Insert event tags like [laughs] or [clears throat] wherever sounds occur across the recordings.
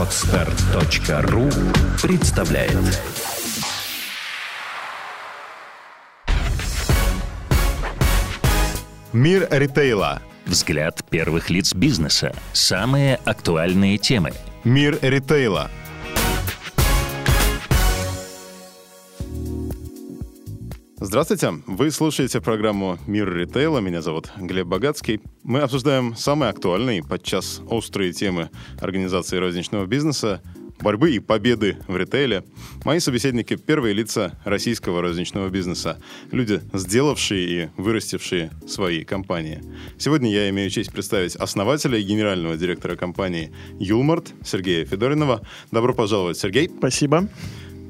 Отстар.ру представляет Мир ритейла. Взгляд первых лиц бизнеса. Самые актуальные темы. Мир ритейла. Здравствуйте, вы слушаете программу «Мир ритейла». Меня зовут Глеб Богатский. Мы обсуждаем самые актуальные, подчас острые темы организации розничного бизнеса, борьбы и победы в ритейле. Мои собеседники — первые лица российского розничного бизнеса. Люди, сделавшие и вырастившие свои компании. Сегодня я имею честь представить основателя и генерального директора компании «Юлмарт» Сергея Федоринова. Добро пожаловать, Сергей. Спасибо.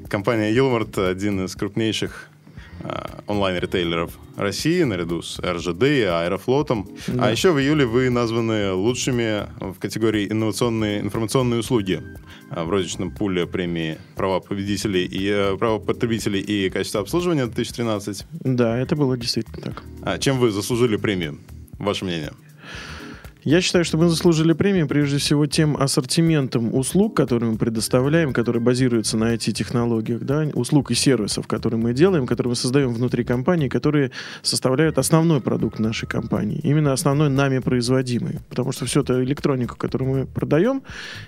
Компания «Юлмарт» — один из крупнейших онлайн-ритейлеров России наряду с РЖД и Аэрофлотом. Да. А еще в июле вы названы лучшими в категории инновационные информационные услуги э, в розничном пуле премии «Права победителей» и э, «Права потребителей» и «Качество обслуживания» 2013. Да, это было действительно так. А чем вы заслужили премию? Ваше мнение? Я считаю, что мы заслужили премию прежде всего тем ассортиментом услуг, которые мы предоставляем, которые базируются на IT-технологиях, да, услуг и сервисов, которые мы делаем, которые мы создаем внутри компании, которые составляют основной продукт нашей компании. Именно основной нами производимый. Потому что все это электроника, которую мы продаем,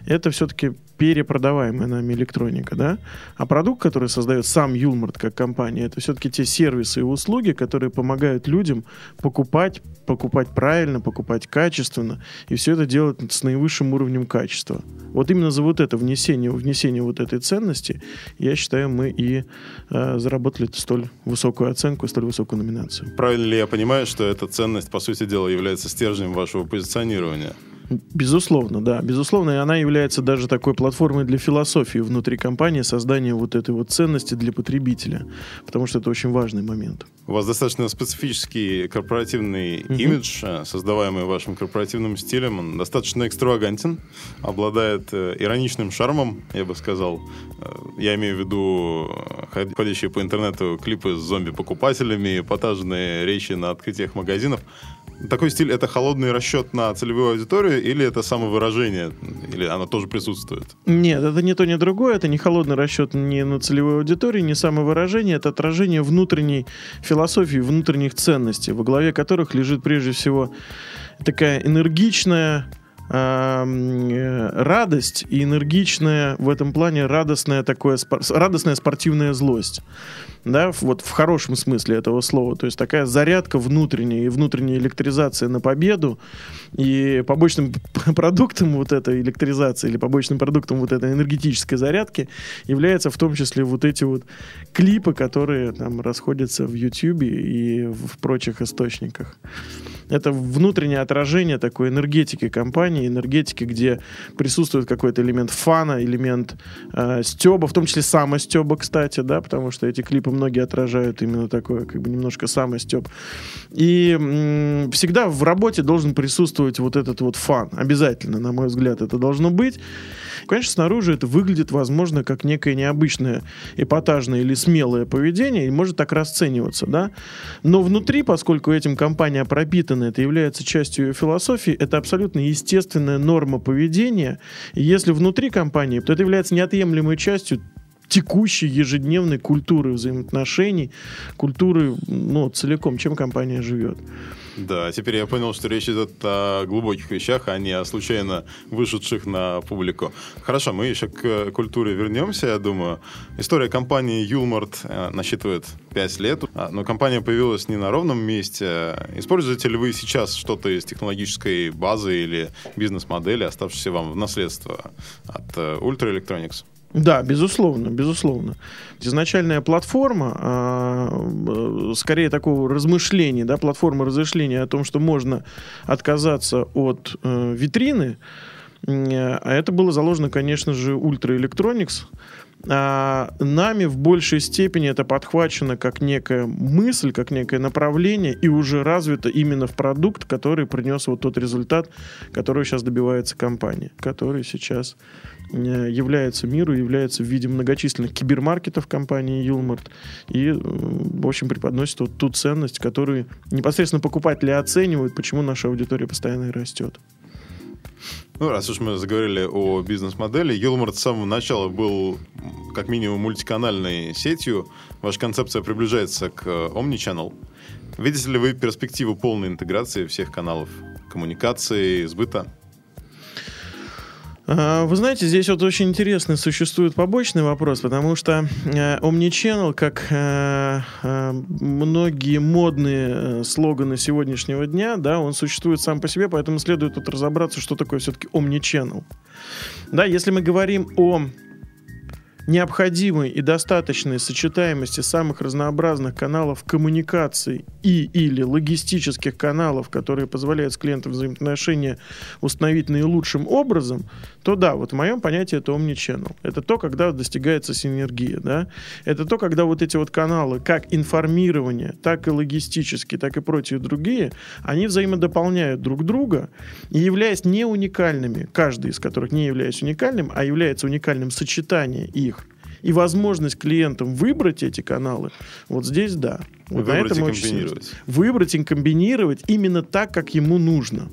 это все-таки перепродаваемая нами электроника, да. А продукт, который создает сам Юлмарт как компания, это все-таки те сервисы и услуги, которые помогают людям покупать, покупать правильно, покупать качественно, качественно, и все это делать с наивысшим уровнем качества. Вот именно за вот это внесение, внесение вот этой ценности, я считаю, мы и э, заработали столь высокую оценку, столь высокую номинацию. Правильно ли я понимаю, что эта ценность, по сути дела, является стержнем вашего позиционирования? Безусловно, да. Безусловно, и она является даже такой платформой для философии внутри компании, создания вот этой вот ценности для потребителя, потому что это очень важный момент. У вас достаточно специфический корпоративный mm-hmm. имидж, э, создаваемый вашим корпоративным стилем. Он достаточно экстравагантен, обладает э, ироничным шармом, я бы сказал. Э, я имею в виду ходящие по интернету клипы с зомби-покупателями, эпатажные речи на открытиях магазинов. Такой стиль — это холодный расчет на целевую аудиторию или это самовыражение? Или оно тоже присутствует? Нет, это не то, ни другое. Это не холодный расчет ни на целевую аудиторию, ни самовыражение. Это отражение внутренней философии, внутренних ценностей, во главе которых лежит прежде всего такая энергичная, радость и энергичная в этом плане радостная такое радостная спортивная злость да, вот в хорошем смысле этого слова. То есть такая зарядка внутренняя и внутренняя электризация на победу. И побочным продуктом вот этой электризации или побочным продуктом вот этой энергетической зарядки является в том числе вот эти вот клипы, которые там расходятся в YouTube и в прочих источниках. Это внутреннее отражение такой энергетики компании, энергетики, где присутствует какой-то элемент фана, элемент э, стеба, в том числе самостеба, кстати, да, потому что эти клипы многие отражают именно такое, как бы немножко самостеб. И м- всегда в работе должен присутствовать вот этот вот фан. Обязательно, на мой взгляд, это должно быть. Конечно, снаружи это выглядит, возможно, как некое необычное, эпатажное или смелое поведение, и может так расцениваться, да. Но внутри, поскольку этим компания пропитана, это является частью ее философии, это абсолютно естественная норма поведения. И если внутри компании, то это является неотъемлемой частью текущей ежедневной культуры взаимоотношений, культуры ну, целиком, чем компания живет. Да, теперь я понял, что речь идет о глубоких вещах, а не о случайно вышедших на публику. Хорошо, мы еще к культуре вернемся, я думаю. История компании Юлмарт э, насчитывает 5 лет, а, но компания появилась не на ровном месте. Используете ли вы сейчас что-то из технологической базы или бизнес-модели, оставшейся вам в наследство от э, Ultra Electronics? Да, безусловно, безусловно. Изначальная платформа, а, э, скорее такого размышления, да, платформа размышления о том, что можно отказаться от э, витрины, а это было заложено, конечно же, Ultra Electronics. А нами в большей степени это подхвачено как некая мысль, как некое направление и уже развито именно в продукт, который принес вот тот результат, который сейчас добивается компания, который сейчас Э, является миру, является в виде многочисленных кибермаркетов компании Юлмарт и, э, в общем, преподносит вот ту ценность, которую непосредственно покупатели оценивают, почему наша аудитория постоянно растет. Ну, раз уж мы заговорили о бизнес-модели, Юлмарт с самого начала был как минимум мультиканальной сетью. Ваша концепция приближается к Omnichannel. Видите ли вы перспективу полной интеграции всех каналов коммуникации, сбыта? А, вы знаете, здесь вот очень интересный существует побочный вопрос, потому что э, Omnichannel, как э, э, многие модные слоганы сегодняшнего дня, да, он существует сам по себе, поэтому следует тут разобраться, что такое все-таки Omnichannel. Да, если мы говорим о необходимой и достаточной сочетаемости самых разнообразных каналов коммуникации и или логистических каналов, которые позволяют с клиентом взаимоотношения установить наилучшим образом, то да, вот в моем понятии это omnichannel. Это то, когда достигается синергия, да. Это то, когда вот эти вот каналы, как информирование, так и логистические, так и прочие другие, они взаимодополняют друг друга и являясь не уникальными, каждый из которых не является уникальным, а является уникальным сочетание их и возможность клиентам выбрать эти каналы, вот здесь да. Вот выбрать на этом и комбинировать. Выбрать и комбинировать именно так, как ему нужно.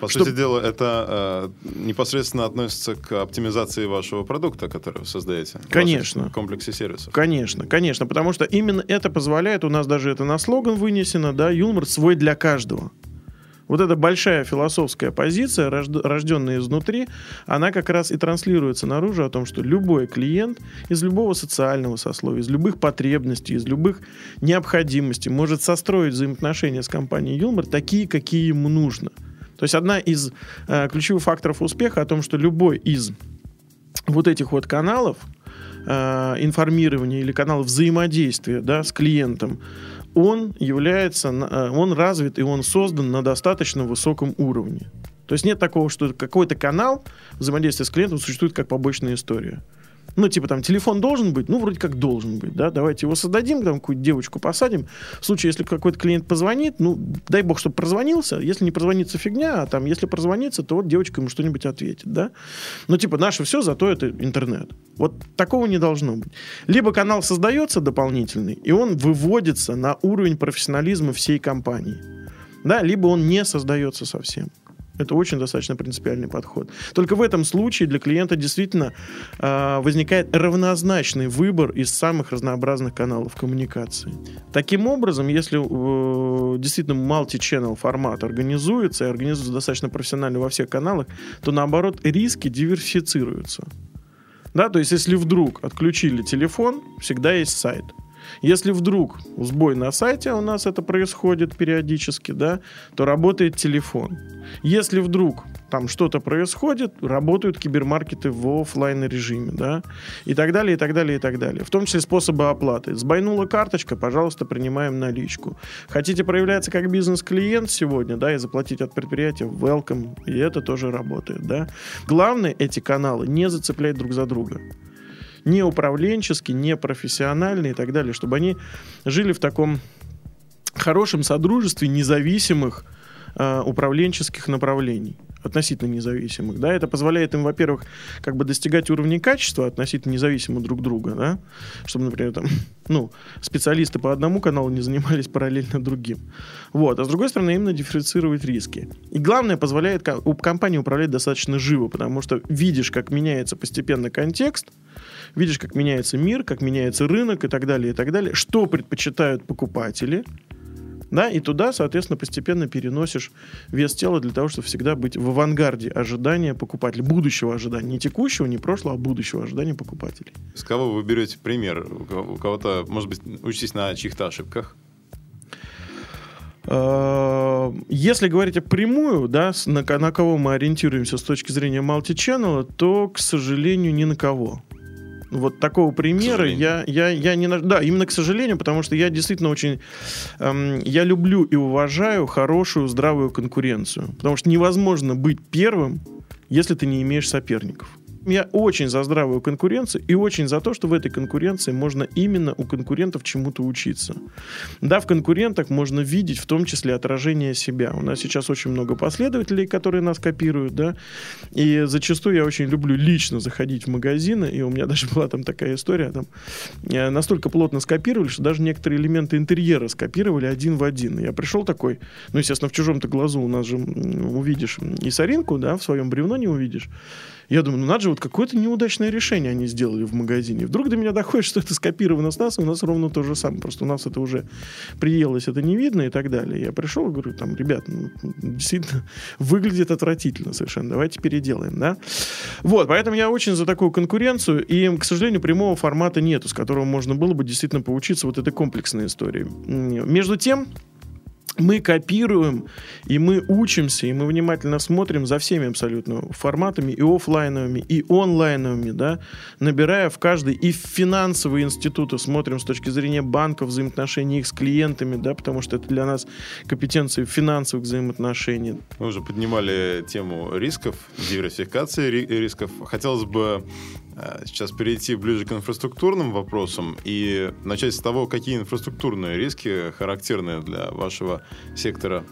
По Чтоб- сути дела, это э, непосредственно относится к оптимизации вашего продукта, который вы создаете. в Конечно. вашем комплексе сервисов. Конечно, конечно, потому что именно это позволяет, у нас даже это на слоган вынесено, да, юмор свой для каждого. Вот эта большая философская позиция, рожд- рожденная изнутри, она как раз и транслируется наружу о том, что любой клиент из любого социального сословия, из любых потребностей, из любых необходимостей может состроить взаимоотношения с компанией Юмор такие, какие ему нужно. То есть одна из э, ключевых факторов успеха о том, что любой из вот этих вот каналов э, информирования или каналов взаимодействия да, с клиентом, он является, э, он развит и он создан на достаточно высоком уровне. То есть нет такого, что какой-то канал взаимодействия с клиентом существует как побочная история. Ну, типа там телефон должен быть, ну, вроде как должен быть, да, давайте его создадим, там какую-то девочку посадим. В случае, если какой-то клиент позвонит, ну, дай бог, чтобы прозвонился, если не прозвонится фигня, а там, если прозвонится, то вот девочка ему что-нибудь ответит, да. Ну, типа, наше все, зато это интернет. Вот такого не должно быть. Либо канал создается дополнительный, и он выводится на уровень профессионализма всей компании, да, либо он не создается совсем. Это очень достаточно принципиальный подход. Только в этом случае для клиента действительно э, возникает равнозначный выбор из самых разнообразных каналов коммуникации. Таким образом, если э, действительно multi-channel формат организуется и организуется достаточно профессионально во всех каналах, то наоборот риски диверсифицируются. Да, то есть если вдруг отключили телефон, всегда есть сайт. Если вдруг сбой на сайте, у нас это происходит периодически, да, то работает телефон. Если вдруг там что-то происходит, работают кибермаркеты в оффлайн режиме, да, и так далее, и так далее, и так далее. В том числе способы оплаты. Сбойнула карточка, пожалуйста, принимаем наличку. Хотите проявляться как бизнес-клиент сегодня, да, и заплатить от предприятия, welcome, и это тоже работает, да. Главное, эти каналы не зацеплять друг за друга не управленчески, и так далее, чтобы они жили в таком хорошем содружестве независимых э, управленческих направлений относительно независимых, да, это позволяет им, во-первых, как бы достигать уровня качества относительно независимо друг друга, да, чтобы, например, там, [laughs] ну, специалисты по одному каналу не занимались параллельно другим. Вот, а с другой стороны, именно дифференцировать риски. И главное, позволяет компании управлять достаточно живо, потому что видишь, как меняется постепенно контекст, видишь, как меняется мир, как меняется рынок и так далее, и так далее, что предпочитают покупатели, да, и туда, соответственно, постепенно переносишь вес тела для того, чтобы всегда быть в авангарде ожидания покупателя, будущего ожидания, не текущего, не прошлого, а будущего ожидания покупателей. С кого вы берете пример? У кого- у кого-то, может быть, учитесь на чьих-то ошибках? Э, Если говорить прямую, да, на, на кого мы ориентируемся с точки зрения мультиченнела, то, к сожалению, ни на кого. Вот такого примера я, я, я не... Да, именно к сожалению, потому что я действительно очень... эм, я люблю и уважаю хорошую, здравую конкуренцию. Потому что невозможно быть первым, если ты не имеешь соперников. Я очень за здравую конкуренцию и очень за то, что в этой конкуренции можно именно у конкурентов чему-то учиться. Да, в конкурентах можно видеть в том числе отражение себя. У нас сейчас очень много последователей, которые нас копируют, да, и зачастую я очень люблю лично заходить в магазины, и у меня [laughs] даже была там такая история, там э, настолько плотно скопировали, что даже некоторые элементы интерьера скопировали один в один. Я пришел такой, ну, естественно, в чужом-то глазу у нас же увидишь и соринку, да, в своем бревно не увидишь. Я думаю, ну надо же, вот какое-то неудачное решение они сделали в магазине. Вдруг до меня доходит, что это скопировано с нас, и у нас ровно то же самое. Просто у нас это уже приелось, это не видно и так далее. Я пришел и говорю, там, ребят, ну, действительно, [laughs] выглядит отвратительно совершенно. Давайте переделаем, да? Вот, поэтому я очень за такую конкуренцию, и, к сожалению, прямого формата нету, с которого можно было бы действительно поучиться вот этой комплексной истории. Между тем, мы копируем, и мы учимся, и мы внимательно смотрим за всеми абсолютно форматами, и офлайновыми, и онлайновыми, да, набирая в каждый и финансовые институты, смотрим с точки зрения банков, взаимоотношений их с клиентами, да, потому что это для нас компетенции финансовых взаимоотношений. Мы уже поднимали тему рисков, диверсификации рисков. Хотелось бы сейчас перейти ближе к инфраструктурным вопросам и начать с того, какие инфраструктурные риски характерны для вашего сектора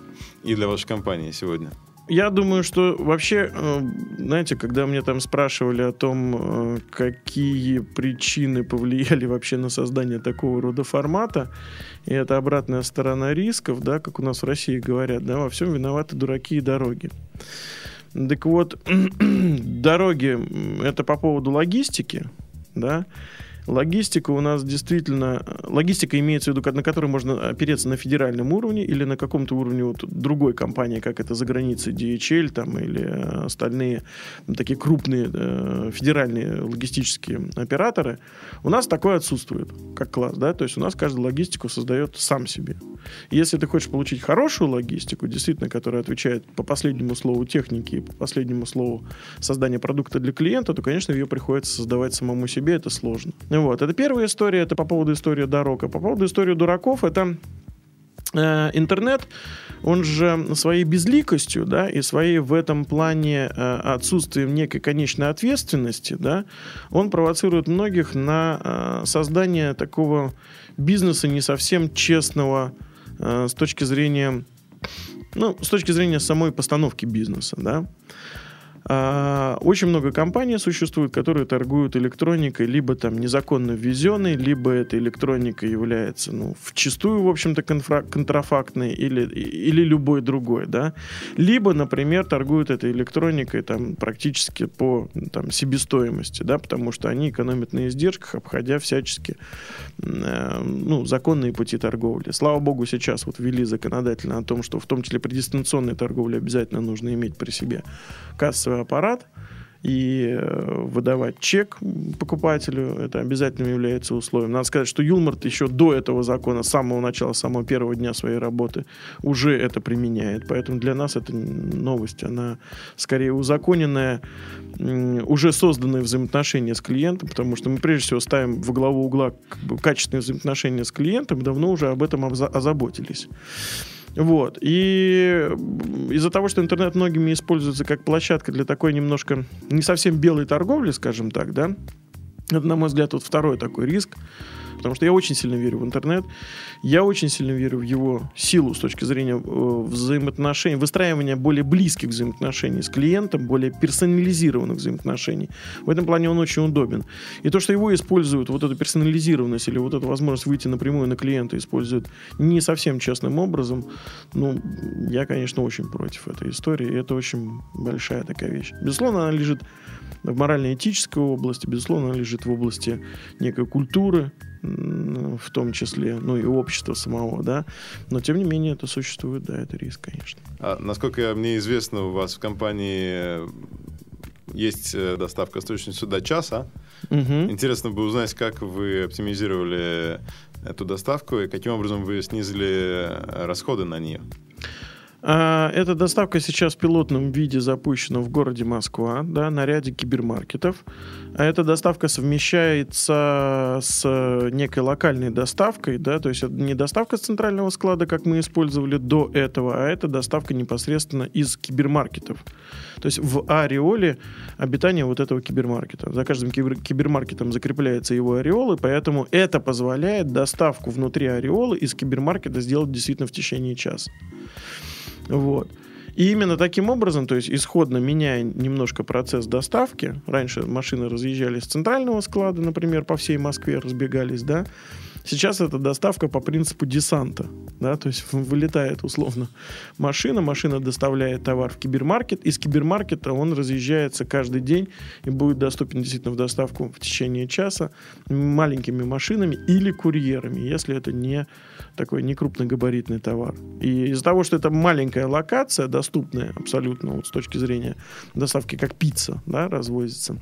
и для вашей компании сегодня. Я думаю, что вообще, э, знаете, когда мне там спрашивали о том, э, какие причины повлияли вообще на создание такого рода формата, и это обратная сторона рисков, да, как у нас в России говорят, да, во всем виноваты дураки и дороги. Так вот, [clears throat] дороги, это по поводу логистики, да, Логистика у нас действительно... Логистика имеется в виду, на которой можно опереться на федеральном уровне или на каком-то уровне вот другой компании, как это за границей DHL там, или э, остальные ну, такие крупные э, федеральные логистические операторы. У нас такое отсутствует, как класс. Да? То есть у нас каждый логистику создает сам себе. Если ты хочешь получить хорошую логистику, действительно, которая отвечает по последнему слову техники по последнему слову создания продукта для клиента, то, конечно, ее приходится создавать самому себе. Это сложно. Вот. Это первая история, это по поводу истории дорог. А по поводу истории дураков, это э, интернет, он же своей безликостью, да, и своей в этом плане э, отсутствием некой конечной ответственности, да, он провоцирует многих на э, создание такого бизнеса не совсем честного э, с точки зрения, ну, с точки зрения самой постановки бизнеса, да. А, очень много компаний существует, которые торгуют электроникой, либо там незаконно ввезенной, либо эта электроника является, ну, в чистую, в общем-то, контрафактной или, или любой другой, да. Либо, например, торгуют этой электроникой там практически по там, себестоимости, да, потому что они экономят на издержках, обходя всячески э, ну, законные пути торговли. Слава богу, сейчас вот ввели законодательно о том, что в том числе при дистанционной торговле обязательно нужно иметь при себе кассовый кассовый аппарат и э, выдавать чек покупателю. Это обязательно является условием. Надо сказать, что Юлмарт еще до этого закона, с самого начала, с самого первого дня своей работы уже это применяет. Поэтому для нас это новость. Она скорее узаконенная, уже созданные взаимоотношения с клиентом, потому что мы прежде всего ставим в главу угла качественные взаимоотношения с клиентом, давно уже об этом озаботились. Вот. И из-за того, что интернет многими используется как площадка для такой немножко не совсем белой торговли, скажем так, да, это, на мой взгляд, вот второй такой риск, Потому что я очень сильно верю в интернет. Я очень сильно верю в его силу с точки зрения э, взаимоотношений, выстраивания более близких взаимоотношений с клиентом, более персонализированных взаимоотношений. В этом плане он очень удобен. И то, что его используют, вот эту персонализированность или вот эту возможность выйти напрямую на клиента используют не совсем честным образом, ну, я, конечно, очень против этой истории. И это очень большая такая вещь. Безусловно, она лежит в морально-этической области, безусловно, она лежит в области некой культуры, в том числе, ну и общества самого, да. Но тем не менее это существует, да, это риск, конечно. А, насколько мне известно, у вас в компании есть э, доставка с точностью до часа. Угу. Интересно бы узнать, как вы оптимизировали эту доставку и каким образом вы снизили расходы на нее. А, Эта доставка сейчас в пилотном виде запущена в городе Москва, да, на ряде кибермаркетов. А эта доставка совмещается с некой локальной доставкой, да, то есть это не доставка с центрального склада, как мы использовали до этого, а это доставка непосредственно из кибермаркетов. То есть в ореоле обитания вот этого кибермаркета. За каждым кибер- кибермаркетом закрепляется его ореол, и поэтому это позволяет доставку внутри ореола из кибермаркета сделать действительно в течение часа. Вот. И именно таким образом, то есть исходно меняя немножко процесс доставки, раньше машины разъезжались с центрального склада, например, по всей Москве разбегались, да, Сейчас это доставка по принципу десанта. Да, то есть вылетает условно машина, машина доставляет товар в кибермаркет, из кибермаркета он разъезжается каждый день и будет доступен действительно в доставку в течение часа маленькими машинами или курьерами, если это не такой некрупногабаритный товар. И из-за того, что это маленькая локация, доступная абсолютно вот с точки зрения доставки, как пицца да, развозится,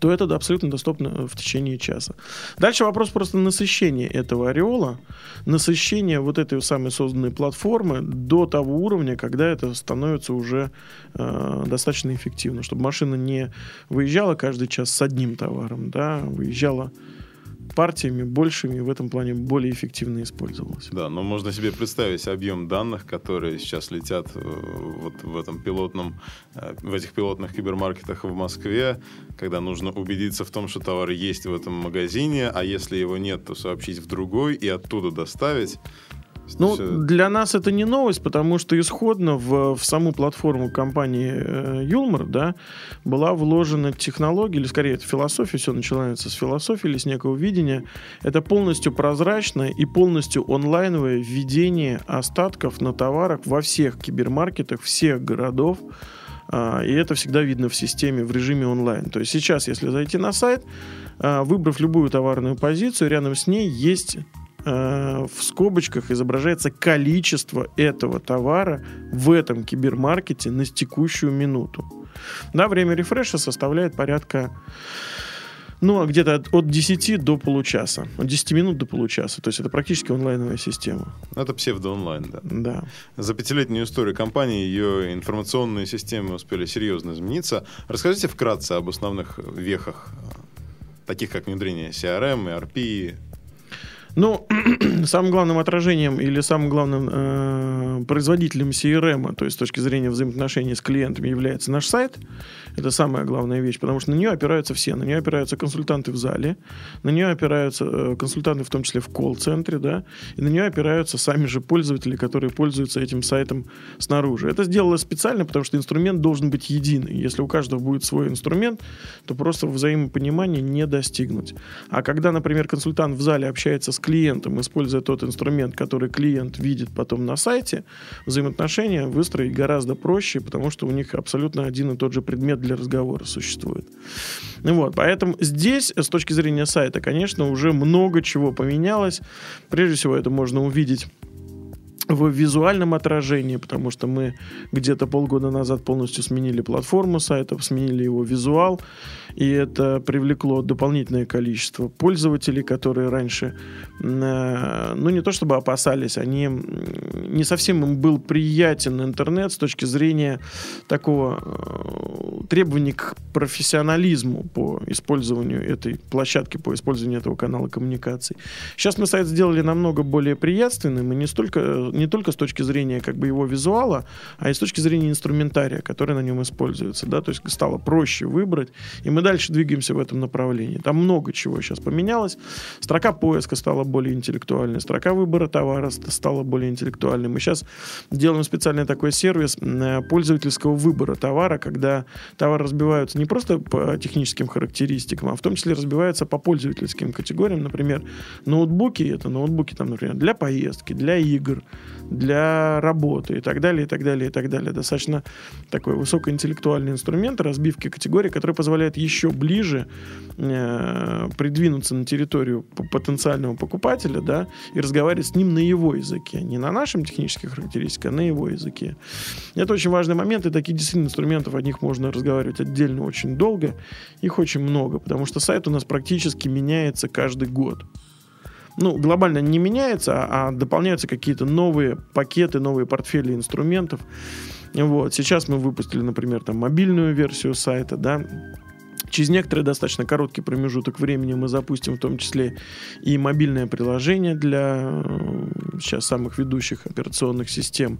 то это абсолютно доступно в течение часа. Дальше вопрос просто насыщения этого ореола, насыщения вот этой самой созданной платформы до того уровня, когда это становится уже э, достаточно эффективно, чтобы машина не выезжала каждый час с одним товаром, да, выезжала партиями большими в этом плане более эффективно использовалось. Да, но можно себе представить объем данных, которые сейчас летят э, вот в этом пилотном, э, в этих пилотных кибермаркетах в Москве, когда нужно убедиться в том, что товар есть в этом магазине, а если его нет, то сообщить в другой и оттуда доставить. Ну, Всё- для нас это не новость, потому что исходно в, в саму платформу компании э, Юлмар, да, была вложена технология, или скорее это философия, все начинается с философии или с некого видения. Это полностью прозрачное и полностью онлайновое введение остатков на товарах во всех кибермаркетах всех городов. А, И это всегда видно в системе в режиме онлайн. То есть сейчас, если зайти на сайт, а, выбрав любую товарную позицию, рядом с ней есть э, в скобочках изображается количество этого товара в этом кибермаркете на текущую минуту. Да, время рефреша составляет порядка ну, где-то от, от 10 до получаса. От 10 минут до получаса. То есть это практически онлайновая система. Это псевдо-онлайн, да. Да. За пятилетнюю историю компании ее информационные системы успели серьезно измениться. Расскажите вкратце об основных вехах, таких как внедрение CRM, ERP. Ну, [clears throat] самым главным отражением или самым главным э, производителем CRM, то есть с точки зрения взаимоотношений с клиентами, является наш сайт. Это самая главная вещь, потому что на нее опираются все. На нее опираются консультанты в зале, на нее опираются э, консультанты, в том числе в колл-центре, да, и на нее опираются сами же пользователи, которые пользуются этим сайтом снаружи. Это сделалось специально, потому что инструмент должен быть единый. Если у каждого будет свой инструмент, то просто взаимопонимания не достигнуть. А когда, например, консультант в зале общается с клиентом, используя тот инструмент, который клиент видит потом на сайте, взаимоотношения выстроить гораздо проще, потому что у них абсолютно один и тот же предмет для разговора существует. Вот, поэтому здесь, с точки зрения сайта, конечно, уже много чего поменялось. Прежде всего, это можно увидеть в визуальном отражении, потому что мы где-то полгода назад полностью сменили платформу сайта, сменили его визуал, и это привлекло дополнительное количество пользователей, которые раньше, э, ну не то чтобы опасались, они не совсем им был приятен интернет с точки зрения такого э, требований к профессионализму по использованию этой площадки, по использованию этого канала коммуникаций. Сейчас мы сайт сделали намного более приятственным, и не, столько, не только с точки зрения как бы его визуала, а и с точки зрения инструментария, который на нем используется. Да? То есть стало проще выбрать, и мы дальше двигаемся в этом направлении. Там много чего сейчас поменялось. Строка поиска стала более интеллектуальной, строка выбора товара ст- стала более интеллектуальной. Мы сейчас делаем специальный такой сервис м, пользовательского выбора товара, когда товар разбиваются не просто по техническим характеристикам, а в том числе разбиваются по пользовательским категориям. Например, ноутбуки, это ноутбуки, там, например, для поездки, для игр, для работы и так далее, и так далее, и так далее. Достаточно такой высокоинтеллектуальный инструмент разбивки категорий, который позволяет еще ближе э, придвинуться на территорию потенциального покупателя, да, и разговаривать с ним на его языке, не на нашем технических характеристиках, а на его языке. Это очень важный момент, и таких действительно инструментов, о них можно разговаривать отдельно очень долго, их очень много, потому что сайт у нас практически меняется каждый год. ну, глобально не меняется, а, а дополняются какие-то новые пакеты, новые портфели инструментов. Вот. Сейчас мы выпустили, например, там мобильную версию сайта, да, Через некоторый достаточно короткий промежуток времени мы запустим в том числе и мобильное приложение для э, сейчас самых ведущих операционных систем.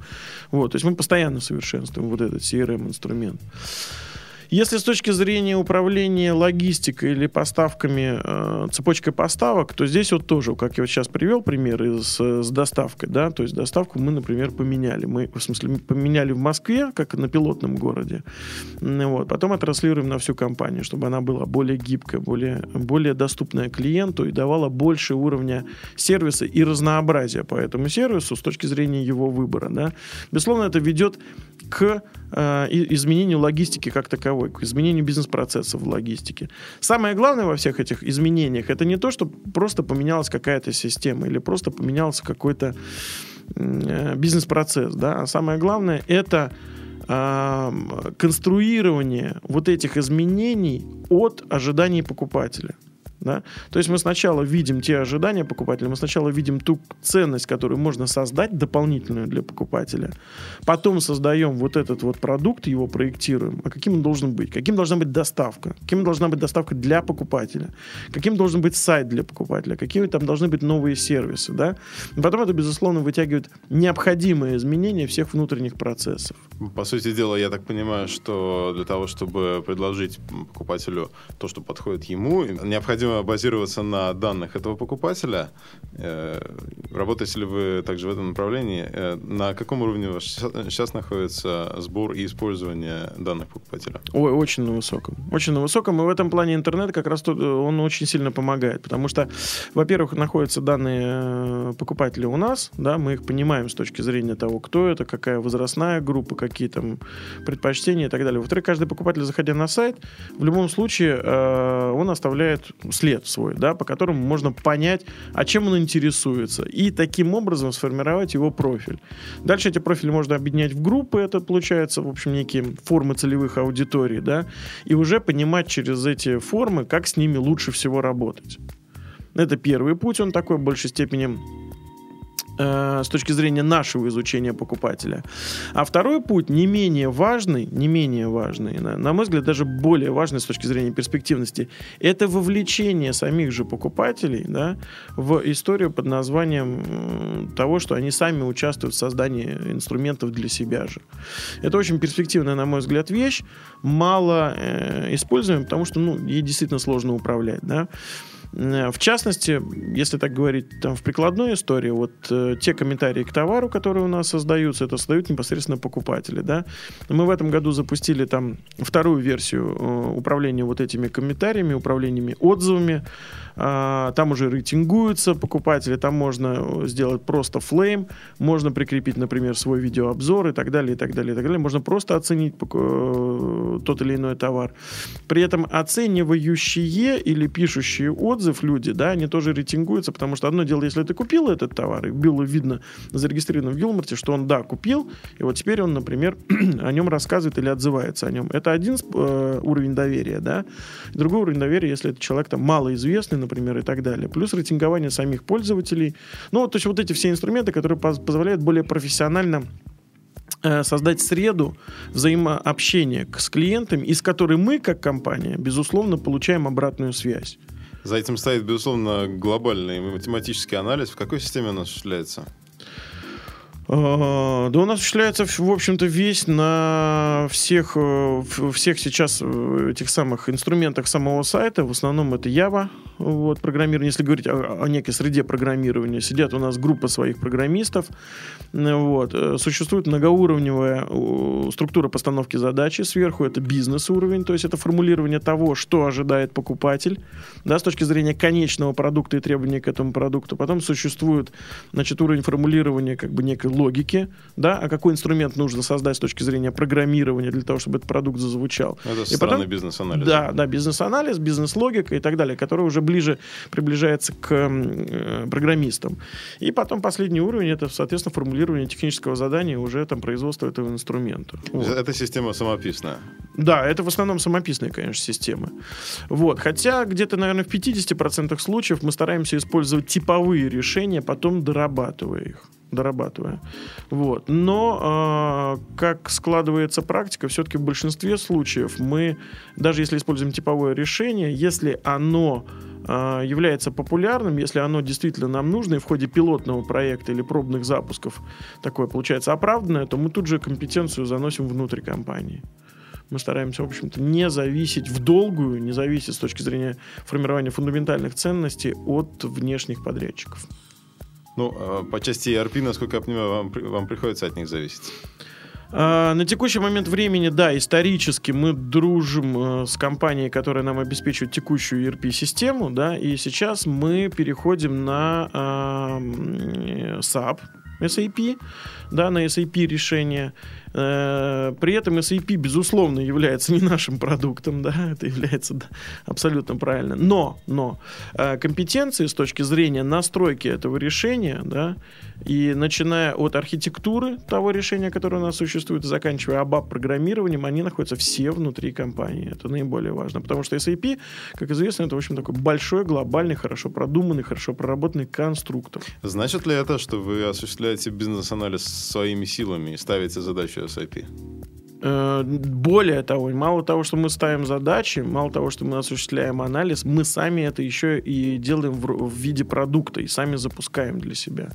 Вот, то есть мы постоянно совершенствуем вот этот CRM-инструмент. Если с точки зрения управления логистикой или поставками, э, цепочкой поставок, то здесь вот тоже, как я вот сейчас привел пример с, с доставкой, да, то есть доставку мы, например, поменяли. Мы, в смысле, поменяли в Москве, как на пилотном городе, вот, потом отраслируем на всю компанию, чтобы она была более гибкая, более, более доступная клиенту и давала больше уровня сервиса и разнообразия по этому сервису с точки зрения его выбора, да. Безусловно, это ведет к э, изменению логистики как таковой, к изменению бизнес-процессов в логистике. Самое главное во всех этих изменениях это не то, что просто поменялась какая-то система или просто поменялся какой-то э, бизнес-процесс, да, а самое главное это конструирование вот этих изменений от ожиданий покупателя. Да? То есть мы сначала видим те ожидания покупателя, мы сначала видим ту ценность, которую можно создать дополнительную для покупателя, потом создаем вот этот вот продукт, его проектируем, а каким он должен быть, каким должна быть доставка, каким должна быть доставка для покупателя, каким должен быть сайт для покупателя, какими там должны быть новые сервисы, да? И потом это, безусловно, вытягивает необходимые изменения всех внутренних процессов. По сути дела, я так понимаю, что для того, чтобы предложить покупателю то, что подходит ему, необходимо необходимо базироваться на данных этого покупателя. Э, работаете ли вы также в этом направлении? Э, на каком уровне сейчас находится сбор и использование данных покупателя? Ой, очень на высоком. Очень на высоком. И в этом плане интернет как раз тут, э, он очень сильно помогает. Потому что, во-первых, находятся данные покупателя у нас, да, мы их понимаем с точки зрения того, кто это, какая возрастная группа, какие там предпочтения и так далее. Во-вторых, каждый покупатель, заходя на сайт, в любом случае он оставляет след свой, да, по которому можно понять, а чем он интересуется, и таким образом сформировать его профиль. Дальше эти профили можно объединять в группы, это получается, в общем, некие формы целевых аудиторий, да, и уже понимать через эти формы, как с ними лучше всего работать. Это первый путь, он такой в большей степени с точки зрения нашего изучения покупателя. А второй путь не менее важный, не менее важный, на, на мой взгляд, даже более важный с точки зрения перспективности, это вовлечение самих же покупателей да, в историю под названием того, что они сами участвуют в создании инструментов для себя же. Это очень перспективная, на мой взгляд, вещь, мало э, используем, потому что ну, ей действительно сложно управлять. Да? В частности, если так говорить там, в прикладной истории, вот э, те комментарии к товару, которые у нас создаются, это создают непосредственно покупатели. Да? Мы в этом году запустили там вторую версию э, управления вот этими комментариями, управлениями отзывами. А, там уже рейтингуются покупатели, там можно сделать просто флейм, можно прикрепить, например, свой видеообзор и так далее, и так далее, и так далее. Можно просто оценить э, тот или иной товар. При этом оценивающие или пишущие отзыв люди, да, они тоже рейтингуются, потому что одно дело, если ты купил этот товар, и было видно зарегистрировано в Гилмарте, что он, да, купил, и вот теперь он, например, [clears throat] о нем рассказывает или отзывается о нем. Это один э, уровень доверия, да. Другой уровень доверия, если это человек там малоизвестный, например, и так далее. Плюс рейтингование самих пользователей. Ну, то есть вот эти все инструменты, которые позволяют более профессионально э, создать среду взаимообщения с клиентами, из которой мы, как компания, безусловно, получаем обратную связь. За этим стоит, безусловно, глобальный математический анализ. В какой системе он осуществляется? А, да он осуществляется, в общем-то, весь на всех, э, всех сейчас э, этих самых инструментах самого сайта. В основном это Java, вот, программирование. Если говорить о, о некой среде программирования, сидят у нас группа своих программистов. Вот. Э, существует многоуровневая структура постановки задачи. Сверху это бизнес-уровень, то есть это формулирование того, что ожидает покупатель, да, с точки зрения конечного продукта и требований к этому продукту. Потом существует значит, уровень формулирования как бы некой логики, да, а какой инструмент нужно создать с точки зрения программирования для того, чтобы этот продукт зазвучал. Это и потом, бизнес-анализ. Да, да, бизнес-анализ, бизнес-логика и так далее, которые уже ближе приближается к э, программистам. И потом последний уровень это, соответственно, формулирование технического задания уже там производства этого инструмента. Вот. Эта система самописная. Да, это в основном самописные, конечно, системы. Вот. Хотя где-то, наверное, в 50% случаев мы стараемся использовать типовые решения, потом дорабатывая их дорабатывая. Вот. Но э, как складывается практика, все-таки в большинстве случаев мы, даже если используем типовое решение, если оно э, является популярным, если оно действительно нам нужно, и в ходе пилотного проекта или пробных запусков такое получается оправданное, то мы тут же компетенцию заносим внутрь компании мы стараемся, в общем-то, не зависеть в долгую, не зависеть с точки зрения формирования фундаментальных ценностей от внешних подрядчиков. Ну, а по части ERP, насколько я понимаю, вам, вам приходится от них зависеть. А, на текущий момент времени, да, исторически мы дружим э, с компанией, которая нам обеспечивает текущую ERP-систему, да, и сейчас мы переходим на э, SAP, SAP, да, на SAP решение. Э, при этом SAP, безусловно, является не нашим продуктом, да, [laughs] это является да, абсолютно правильно. Но, но э, компетенции с точки зрения настройки этого решения, да, и начиная от архитектуры того решения, которое у нас существует, заканчивая ABAP-программированием, они находятся все внутри компании. Это наиболее важно, потому что SAP, как известно, это, в общем, такой большой, глобальный, хорошо продуманный, хорошо проработанный конструктор. Значит ли это, что вы осуществляете бизнес-анализ своими силами и ставите задачу SAP? Э, более того, мало того, что мы ставим задачи, мало того, что мы осуществляем анализ, мы сами это еще и делаем в, в виде продукта и сами запускаем для себя.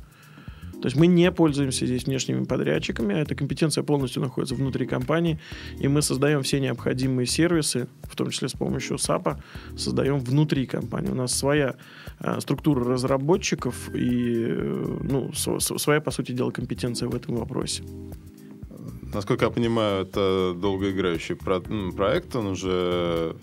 То есть мы не пользуемся здесь внешними подрядчиками, а эта компетенция полностью находится внутри компании, и мы создаем все необходимые сервисы, в том числе с помощью SAP, создаем внутри компании. У нас своя э, структура разработчиков и э, ну, своя, по сути дела, компетенция в этом вопросе. Насколько я понимаю, это долгоиграющий про- проект, он уже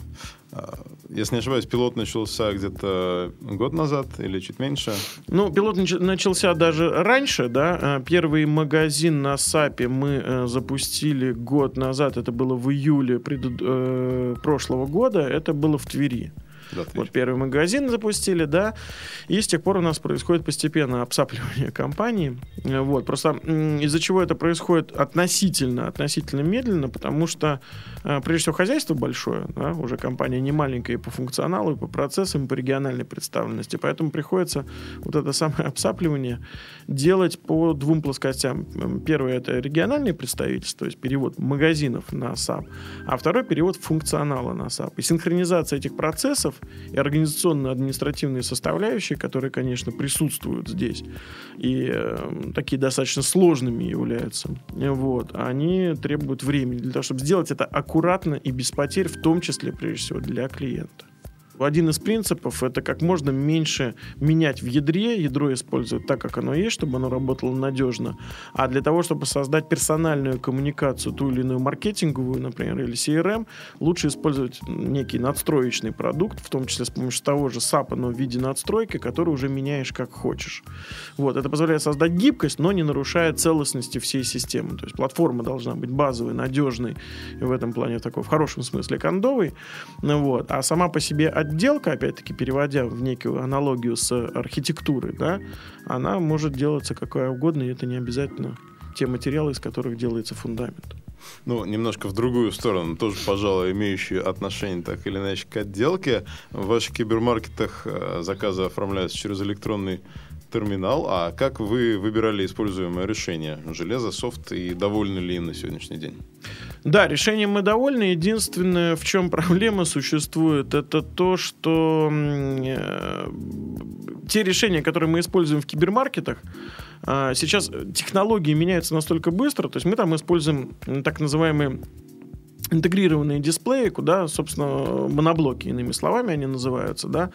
а, если не ошибаюсь, пилот начался где-то год назад или чуть меньше. Ну, пилот начался даже раньше, да. А, первый магазин на САПе мы э, запустили год назад. Это было в июле пред... э, прошлого года. Это было в Твери. Вот первый магазин запустили, да, и с тех пор у нас происходит постепенно обсапливание компании. Вот, просто из-за чего это происходит относительно, относительно медленно, потому что, э, прежде всего, хозяйство большое, да, уже компания не маленькая и по функционалу, и по процессам, и по региональной представленности, поэтому приходится вот это самое обсапливание делать по двум плоскостям. Первое — это региональные представительства, то есть перевод магазинов на SAP, а второй — перевод функционала на SAP. И синхронизация этих процессов и организационно-административные составляющие, которые, конечно, присутствуют здесь, и э, такие достаточно сложными являются, вот, они требуют времени для того, чтобы сделать это аккуратно и без потерь, в том числе, прежде всего, для клиента. Один из принципов это как можно меньше менять в ядре, ядро использовать так, как оно есть, чтобы оно работало надежно. А для того, чтобы создать персональную коммуникацию, ту или иную маркетинговую, например, или CRM, лучше использовать некий надстроечный продукт, в том числе с помощью того же SAP, но в виде надстройки, который уже меняешь как хочешь. Вот. Это позволяет создать гибкость, но не нарушая целостности всей системы. То есть платформа должна быть базовой, надежной, в этом плане такой в хорошем смысле кондовой. Вот. А сама по себе отделка, опять-таки переводя в некую аналогию с архитектурой, да, она может делаться какая угодно, и это не обязательно те материалы, из которых делается фундамент. Ну, немножко в другую сторону, тоже, пожалуй, имеющие отношение так или иначе к отделке. В ваших кибермаркетах э, заказы оформляются через электронный терминал. А как вы выбирали используемое решение? Железо, софт и довольны ли им на сегодняшний день? Да, решением мы довольны. Единственное, в чем проблема существует, это то, что э, те решения, которые мы используем в кибермаркетах, э, сейчас технологии меняются настолько быстро, то есть мы там используем так называемые интегрированные дисплеи, куда, собственно, моноблоки, иными словами они называются, да,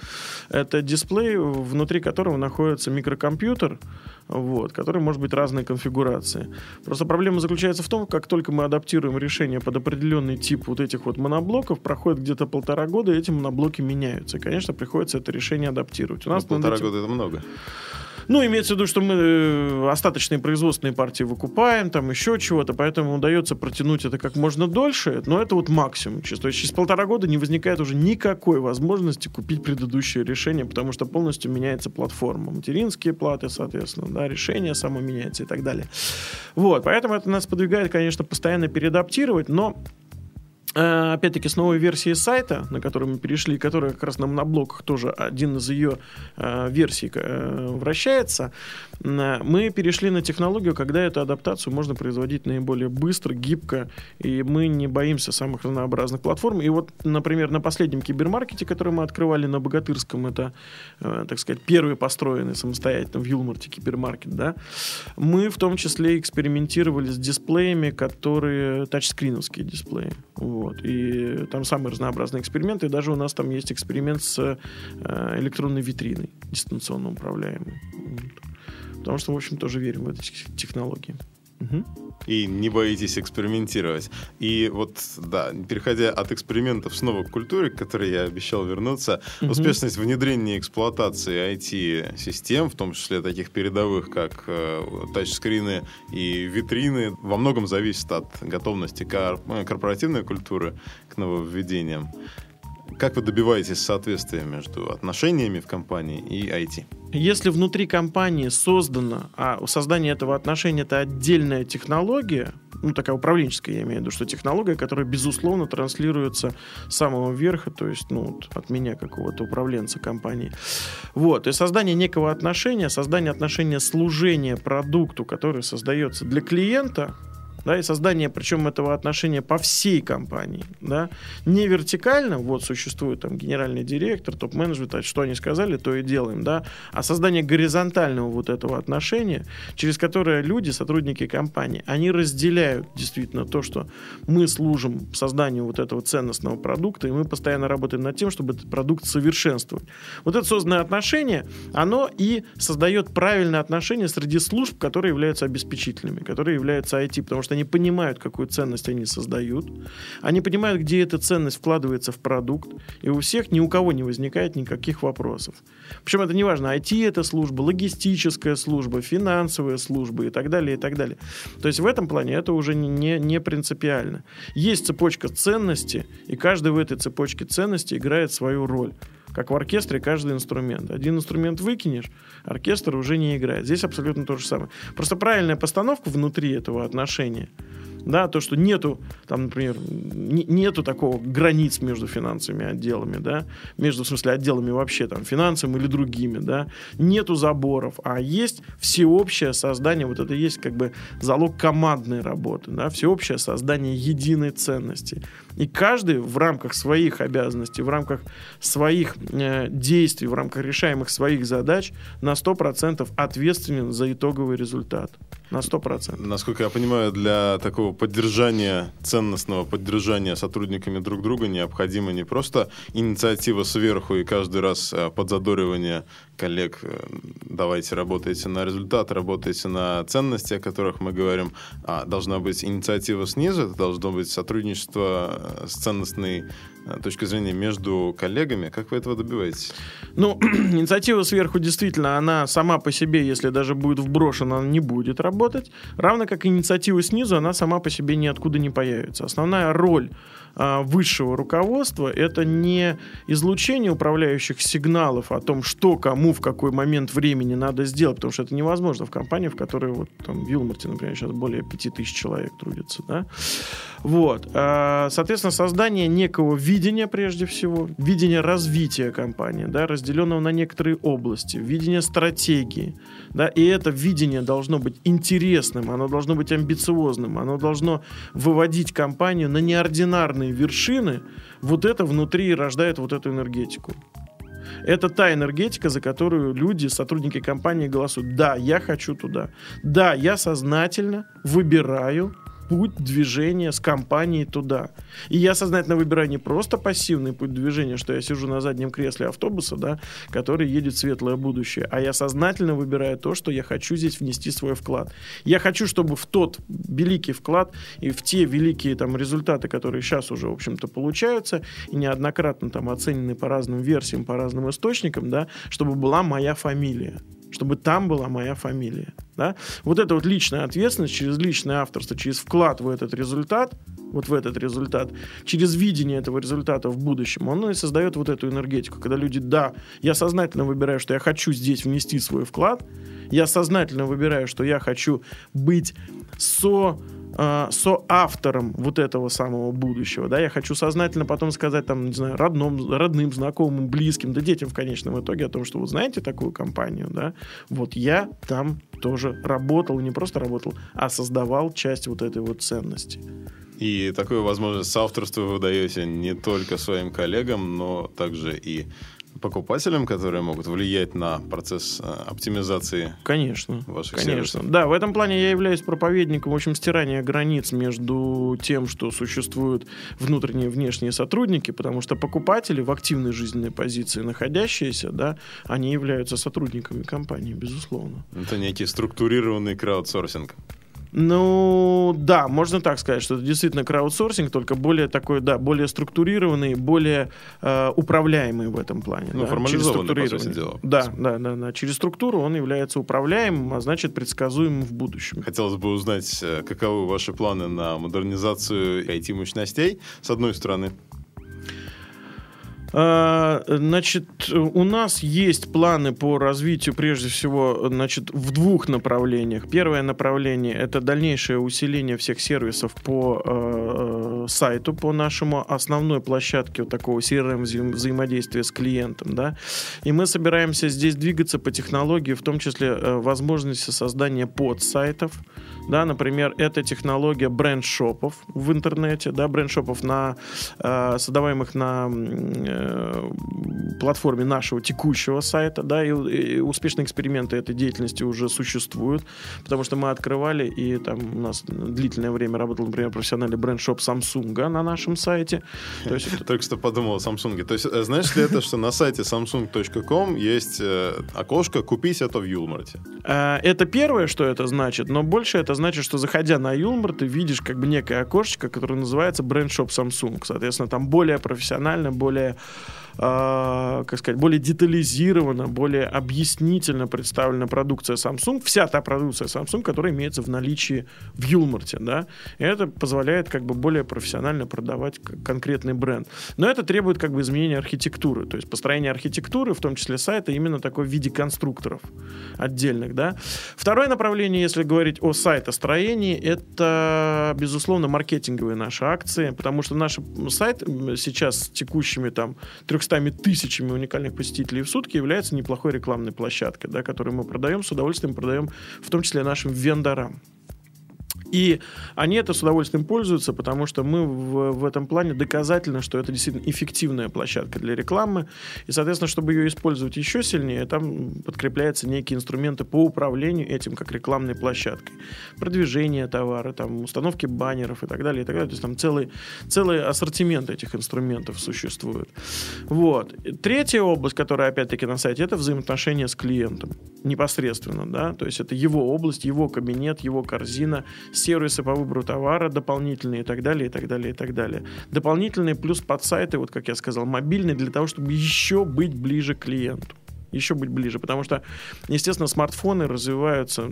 это дисплей, внутри которого находится микрокомпьютер, вот, который может быть разной конфигурации. Просто проблема заключается в том, как только мы адаптируем решение под определенный тип вот этих вот моноблоков, проходит где-то полтора года, и эти моноблоки меняются. И, конечно, приходится это решение адаптировать. У нас ну, полтора этим... года это много. Ну, имеется в виду, что мы э, остаточные производственные партии выкупаем, там еще чего-то, поэтому удается протянуть это как можно дольше, но это вот максимум. То есть через полтора года не возникает уже никакой возможности купить предыдущее решение, потому что полностью меняется платформа. Материнские платы, соответственно, да, решение само меняется и так далее. Вот, поэтому это нас подвигает, конечно, постоянно переадаптировать, но опять-таки, с новой версии сайта, на который мы перешли, которая как раз нам на блоках тоже один из ее э, версий э, вращается, э, мы перешли на технологию, когда эту адаптацию можно производить наиболее быстро, гибко, и мы не боимся самых разнообразных платформ. И вот, например, на последнем кибермаркете, который мы открывали на Богатырском, это, э, так сказать, первый построенный самостоятельно в Юлмарте кибермаркет, да, мы в том числе экспериментировали с дисплеями, которые тачскриновские дисплеи. Вот. И там самые разнообразные эксперименты. И даже у нас там есть эксперимент с э, электронной витриной, дистанционно управляемой. Вот. Потому что, в общем, тоже верим в эти технологии. Угу. И не боитесь экспериментировать. И вот, да, переходя от экспериментов снова к культуре, к которой я обещал вернуться, угу. успешность внедрения и эксплуатации IT-систем, в том числе таких передовых, как э, тачскрины и витрины, во многом зависит от готовности кор- э, корпоративной культуры к нововведениям. Как вы добиваетесь соответствия между отношениями в компании и IT? Если внутри компании создано, а создание этого отношения это отдельная технология, ну такая управленческая, я имею в виду, что технология, которая безусловно транслируется с самого верха, то есть ну, от меня какого-то управленца компании. Вот. И создание некого отношения, создание отношения служения продукту, который создается для клиента, да, и создание, причем этого отношения по всей компании, да, не вертикально, вот существует там генеральный директор, топ-менеджмент, а что они сказали, то и делаем, да, а создание горизонтального вот этого отношения, через которое люди, сотрудники компании, они разделяют действительно то, что мы служим созданию вот этого ценностного продукта, и мы постоянно работаем над тем, чтобы этот продукт совершенствовать. Вот это созданное отношение, оно и создает правильное отношение среди служб, которые являются обеспечительными, которые являются IT, потому что они понимают, какую ценность они создают, они понимают, где эта ценность вкладывается в продукт, и у всех ни у кого не возникает никаких вопросов. Причем это не важно, IT это служба, логистическая служба, финансовая служба и так далее, и так далее. То есть в этом плане это уже не, не принципиально. Есть цепочка ценностей, и каждый в этой цепочке ценностей играет свою роль как в оркестре каждый инструмент. Один инструмент выкинешь, оркестр уже не играет. Здесь абсолютно то же самое. Просто правильная постановка внутри этого отношения – да, то, что нету, там, например, нету такого границ между финансовыми отделами, да, между, в смысле, отделами вообще, там, финансовым или другими, да, нету заборов, а есть всеобщее создание, вот это есть как бы залог командной работы, да, всеобщее создание единой ценности. И каждый в рамках своих обязанностей, в рамках своих э, действий, в рамках решаемых своих задач на 100% ответственен за итоговый результат. На 100%. Насколько я понимаю, для такого поддержания, ценностного поддержания сотрудниками друг друга необходима не просто инициатива сверху и каждый раз э, подзадоривание коллег, э, давайте работайте на результат, работайте на ценности, о которых мы говорим, а должна быть инициатива снизу, это должно быть сотрудничество э, с ценностной Э, точки зрения между коллегами. Как вы этого добиваетесь? Ну, [clears throat] инициатива сверху действительно, она сама по себе, если даже будет вброшена, она не будет работать. Равно как инициатива снизу, она сама по себе ниоткуда не появится. Основная роль высшего руководства это не излучение управляющих сигналов о том, что кому в какой момент времени надо сделать, потому что это невозможно в компании, в которой вот там в Вилмарте, например, сейчас более 5000 человек трудится, да, вот, а, соответственно, создание некого видения прежде всего, видения развития компании, да, разделенного на некоторые области, видения стратегии, да, и это видение должно быть интересным, оно должно быть амбициозным, оно должно выводить компанию на неординарные самые вершины, вот это внутри рождает вот эту энергетику. Это та энергетика, за которую люди, сотрудники компании голосуют. Да, я хочу туда. Да, я сознательно выбираю путь движения с компанией туда. И я сознательно выбираю не просто пассивный путь движения, что я сижу на заднем кресле автобуса, да, который едет в светлое будущее, а я сознательно выбираю то, что я хочу здесь внести свой вклад. Я хочу, чтобы в тот великий вклад и в те великие там результаты, которые сейчас уже, в общем-то, получаются, и неоднократно там оценены по разным версиям, по разным источникам, да, чтобы была моя фамилия. Чтобы там была моя фамилия. Да? Вот эта вот личная ответственность через личное авторство, через вклад в этот результат, вот в этот результат, через видение этого результата в будущем, он и создает вот эту энергетику, когда люди, да, я сознательно выбираю, что я хочу здесь внести свой вклад, я сознательно выбираю, что я хочу быть со э, соавтором вот этого самого будущего, да, я хочу сознательно потом сказать, там, не знаю, родным, родным, знакомым, близким, да детям в конечном итоге о том, что вы знаете такую компанию, да, вот я там тоже работал, не просто работал, а создавал часть вот этой вот ценности. И такую возможность соавторства вы даете не только своим коллегам, но также и покупателям, которые могут влиять на процесс э, оптимизации Конечно. ваших Конечно. сервисов. Да, в этом плане я являюсь проповедником, в общем, стирания границ между тем, что существуют внутренние и внешние сотрудники, потому что покупатели в активной жизненной позиции находящиеся, да, они являются сотрудниками компании, безусловно. Это некий структурированный краудсорсинг. Ну, да, можно так сказать, что это действительно краудсорсинг, только более такой, да, более структурированный, более э, управляемый в этом плане. Ну, да, формализованный, через по сути дела. Да, да, да, да. Через структуру он является управляемым, а значит предсказуемым в будущем. Хотелось бы узнать, э, каковы ваши планы на модернизацию IT-мощностей, с одной стороны. А, Значит, у нас есть планы по развитию, прежде всего, значит, в двух направлениях. Первое направление – это дальнейшее усиление всех сервисов по э, сайту, по нашему основной площадке вот такого CRM взаим- взаимодействия с клиентом, да. И мы собираемся здесь двигаться по технологии, в том числе э, возможности создания подсайтов, да, например, это технология бренд-шопов в интернете, да, бренд-шопов на э, создаваемых на э, платформе нашего текущего сайта, да, и, и успешные эксперименты этой деятельности уже существуют, потому что мы открывали, и там у нас длительное время работал, например, профессиональный бренд-шоп Samsung на нашем сайте. То есть это- [laughs] Только что подумал о Samsung. То есть, э, знаешь ли это, что на сайте samsung.com есть э, окошко «Купить это в Юлмарте»? А, Это первое, что это значит, но больше это значит, что заходя на Юлмар, ты видишь как бы некое окошечко, которое называется бренд-шоп Samsung. Соответственно, там более профессионально, более а, как сказать, более детализированно, более объяснительно представлена продукция Samsung, вся та продукция Samsung, которая имеется в наличии в Юлмарте, да, и это позволяет как бы более профессионально продавать конкретный бренд. Но это требует как бы изменения архитектуры, то есть построение архитектуры, в том числе сайта, именно такой в виде конструкторов отдельных, да. Второе направление, если говорить о сайтостроении, это, безусловно, маркетинговые наши акции, потому что наш сайт сейчас с текущими там 300 тысячами уникальных посетителей в сутки является неплохой рекламной площадкой, да, которую мы продаем, с удовольствием продаем, в том числе нашим вендорам. И они это с удовольствием пользуются, потому что мы в, в этом плане доказательно, что это действительно эффективная площадка для рекламы. И, соответственно, чтобы ее использовать еще сильнее, там подкрепляются некие инструменты по управлению этим как рекламной площадкой. Продвижение товара, там, установки баннеров и так далее, и так далее. То есть там целый, целый ассортимент этих инструментов существует. Вот. Третья область, которая опять-таки на сайте, это взаимоотношения с клиентом непосредственно, да, то есть это его область, его кабинет, его корзина, сервисы по выбору товара дополнительные и так далее, и так далее, и так далее. Дополнительные плюс подсайты, вот как я сказал, мобильные для того, чтобы еще быть ближе к клиенту еще быть ближе, потому что, естественно, смартфоны развиваются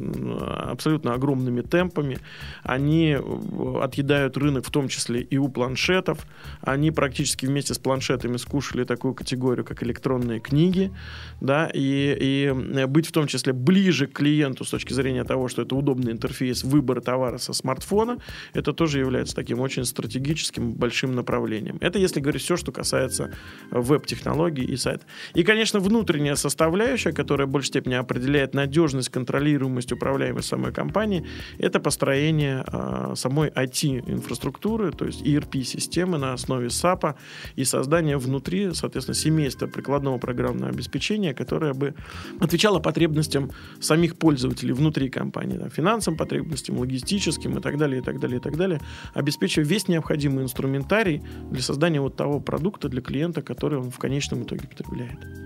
абсолютно огромными темпами, они э, отъедают рынок в том числе и у планшетов, они практически вместе с планшетами скушали такую категорию, как электронные книги, да, и, и э, быть в том числе ближе к клиенту с точки зрения того, что это удобный интерфейс выбора товара со смартфона, это тоже является таким очень стратегическим большим направлением. Это если говорить все, что касается э, веб-технологий и сайта. И, конечно, внутренняя составляющая, которая в большей степени определяет надежность, контролируемость, управляемость самой компании, это построение э, самой IT-инфраструктуры, то есть ERP-системы на основе SAP и создание внутри, соответственно, семейства прикладного программного обеспечения, которое бы отвечало потребностям самих пользователей внутри компании, да, финансовым потребностям, логистическим и так далее, и так далее, и так далее, обеспечивая весь необходимый инструментарий для создания вот того продукта для клиента, который он в конечном итоге потребляет.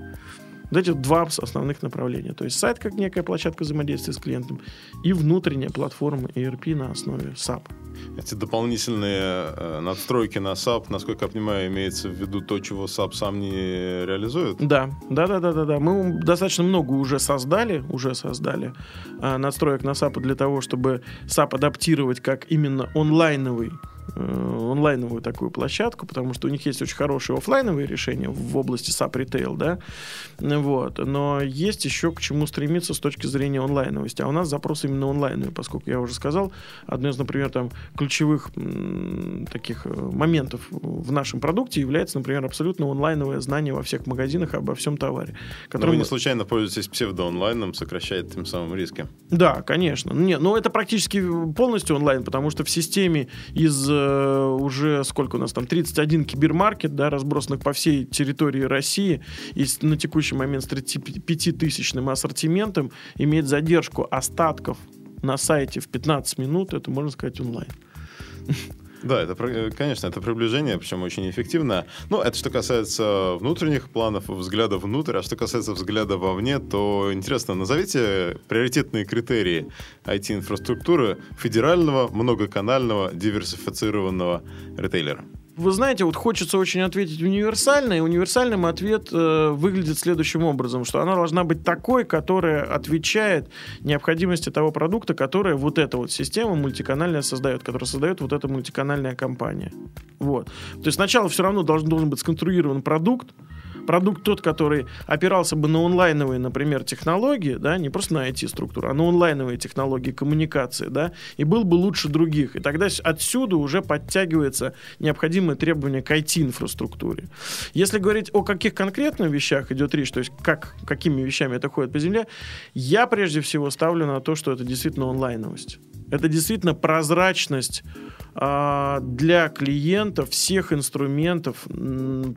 Вот эти два основных направления. То есть сайт как некая площадка взаимодействия с клиентом и внутренняя платформа ERP на основе SAP. Эти дополнительные э, надстройки на SAP, насколько я понимаю, имеется в виду то, чего SAP сам не реализует? Да, да, да, да, да, да. Мы достаточно много уже создали, уже создали э, надстроек на SAP для того, чтобы SAP адаптировать как именно онлайновый онлайновую такую площадку, потому что у них есть очень хорошие офлайновые решения в области SAP Retail, да, вот, но есть еще к чему стремиться с точки зрения онлайновости, а у нас запрос именно онлайновый, поскольку я уже сказал, одно из, например, там ключевых таких э, моментов в нашем продукте является, например, абсолютно онлайновое знание во всех магазинах обо всем товаре. Но вы не случайно пользуетесь псевдоонлайном, сокращает тем самым риски? Да, конечно. Не, но это практически полностью онлайн, потому что в системе из э, уже сколько у нас там, 31 кибермаркет, да, разбросанных по всей территории России, и на текущий момент с 35-тысячным ассортиментом имеет задержку остатков на сайте в 15 минут, это можно сказать онлайн. Да, это, э, конечно, это приближение, причем очень эффективно. Но это что касается внутренних планов, взгляда внутрь, а что касается взгляда вовне, то интересно, назовите приоритетные критерии IT-инфраструктуры федерального, многоканального, диверсифицированного ритейлера. Вы знаете, вот хочется очень ответить универсально, и универсальным ответ э, выглядит следующим образом, что она должна быть такой, которая отвечает необходимости того продукта, который вот эта вот система мультиканальная создает, которая создает вот эта мультиканальная компания. Вот. То есть сначала все равно должен, должен быть сконструирован продукт, продукт тот, который опирался бы на онлайновые, например, технологии, да, не просто на IT-структуру, а на онлайновые технологии коммуникации, да, и был бы лучше других. И тогда отсюда уже подтягивается необходимое требование к IT-инфраструктуре. Если говорить о каких конкретных вещах идет речь, то есть как, какими вещами это ходит по земле, я прежде всего ставлю на то, что это действительно онлайновость. Это действительно прозрачность для клиентов всех инструментов,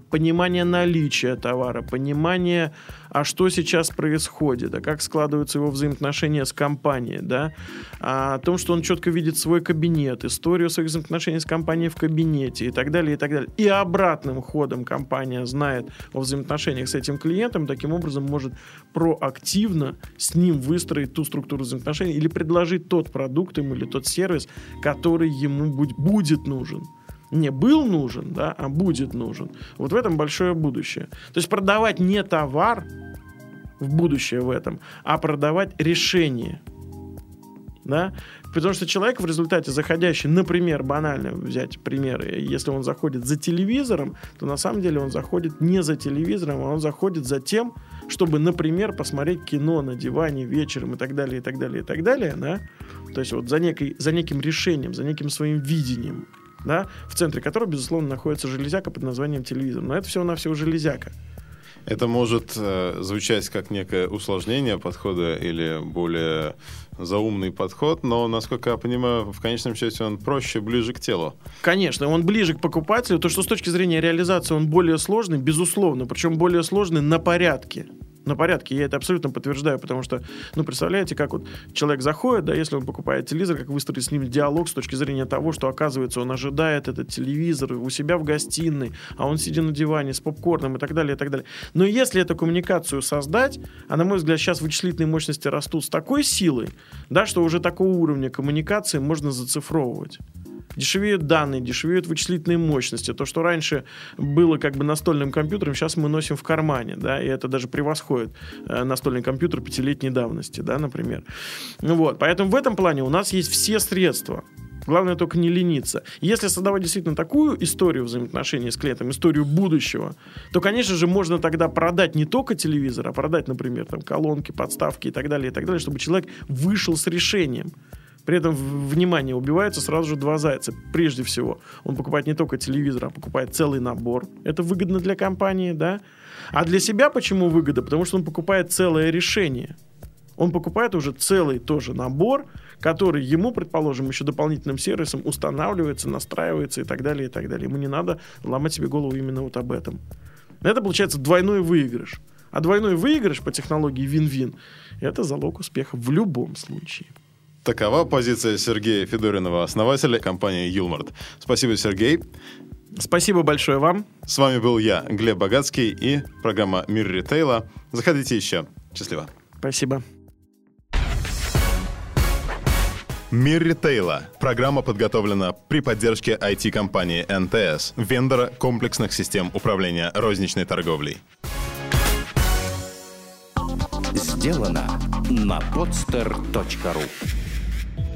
понимание наличия товара, понимание, а что сейчас происходит, а как складываются его взаимоотношения с компанией, да, а, о том, что он четко видит свой кабинет, историю своих взаимоотношений с компанией в кабинете и так далее, и так далее. И обратным ходом компания знает о взаимоотношениях с этим клиентом, таким образом может проактивно с ним выстроить ту структуру взаимоотношений или предложить тот продукт ему или тот сервис, который ему быть будет нужен. Не был нужен, да, а будет нужен. Вот в этом большое будущее. То есть продавать не товар в будущее в этом, а продавать решение. Да? Потому что человек в результате заходящий, например, банально взять примеры, если он заходит за телевизором, то на самом деле он заходит не за телевизором, а он заходит за тем, чтобы, например, посмотреть кино на диване вечером и так далее, и так далее, и так далее, да, то есть вот за, некой, за неким решением, за неким своим видением, да, в центре которого, безусловно, находится железяка под названием телевизор. Но это всего-навсего железяка. Это может э, звучать как некое усложнение подхода или более заумный подход, но, насколько я понимаю, в конечном счете он проще, ближе к телу. Конечно, он ближе к покупателю. То, что с точки зрения реализации он более сложный, безусловно, причем более сложный на порядке на порядке. Я это абсолютно подтверждаю, потому что, ну, представляете, как вот человек заходит, да, если он покупает телевизор, как выстроить с ним диалог с точки зрения того, что, оказывается, он ожидает этот телевизор у себя в гостиной, а он сидит на диване с попкорном и так далее, и так далее. Но если эту коммуникацию создать, а, на мой взгляд, сейчас вычислительные мощности растут с такой силой, да, что уже такого уровня коммуникации можно зацифровывать дешевеют данные, дешевеют вычислительные мощности. То, что раньше было как бы настольным компьютером, сейчас мы носим в кармане, да, и это даже превосходит э, настольный компьютер пятилетней давности, да, например. Ну вот, поэтому в этом плане у нас есть все средства. Главное только не лениться. Если создавать действительно такую историю взаимоотношений с клиентом, историю будущего, то, конечно же, можно тогда продать не только телевизор, а продать, например, там, колонки, подставки и так далее, и так далее, чтобы человек вышел с решением. При этом, внимание, убивается сразу же два зайца. Прежде всего, он покупает не только телевизор, а покупает целый набор. Это выгодно для компании, да? А для себя почему выгода? Потому что он покупает целое решение. Он покупает уже целый тоже набор, который ему, предположим, еще дополнительным сервисом устанавливается, настраивается и так далее, и так далее. Ему не надо ломать себе голову именно вот об этом. Это получается двойной выигрыш. А двойной выигрыш по технологии вин-вин – это залог успеха в любом случае. Такова позиция Сергея Федоринова, основателя компании Юлмарт. Спасибо, Сергей. Спасибо большое вам. С вами был я, Глеб Богатский, и программа «Мир ритейла». Заходите еще. Счастливо. Спасибо. Мир ритейла. Программа подготовлена при поддержке IT-компании НТС, вендора комплексных систем управления розничной торговлей. Сделано на podster.ru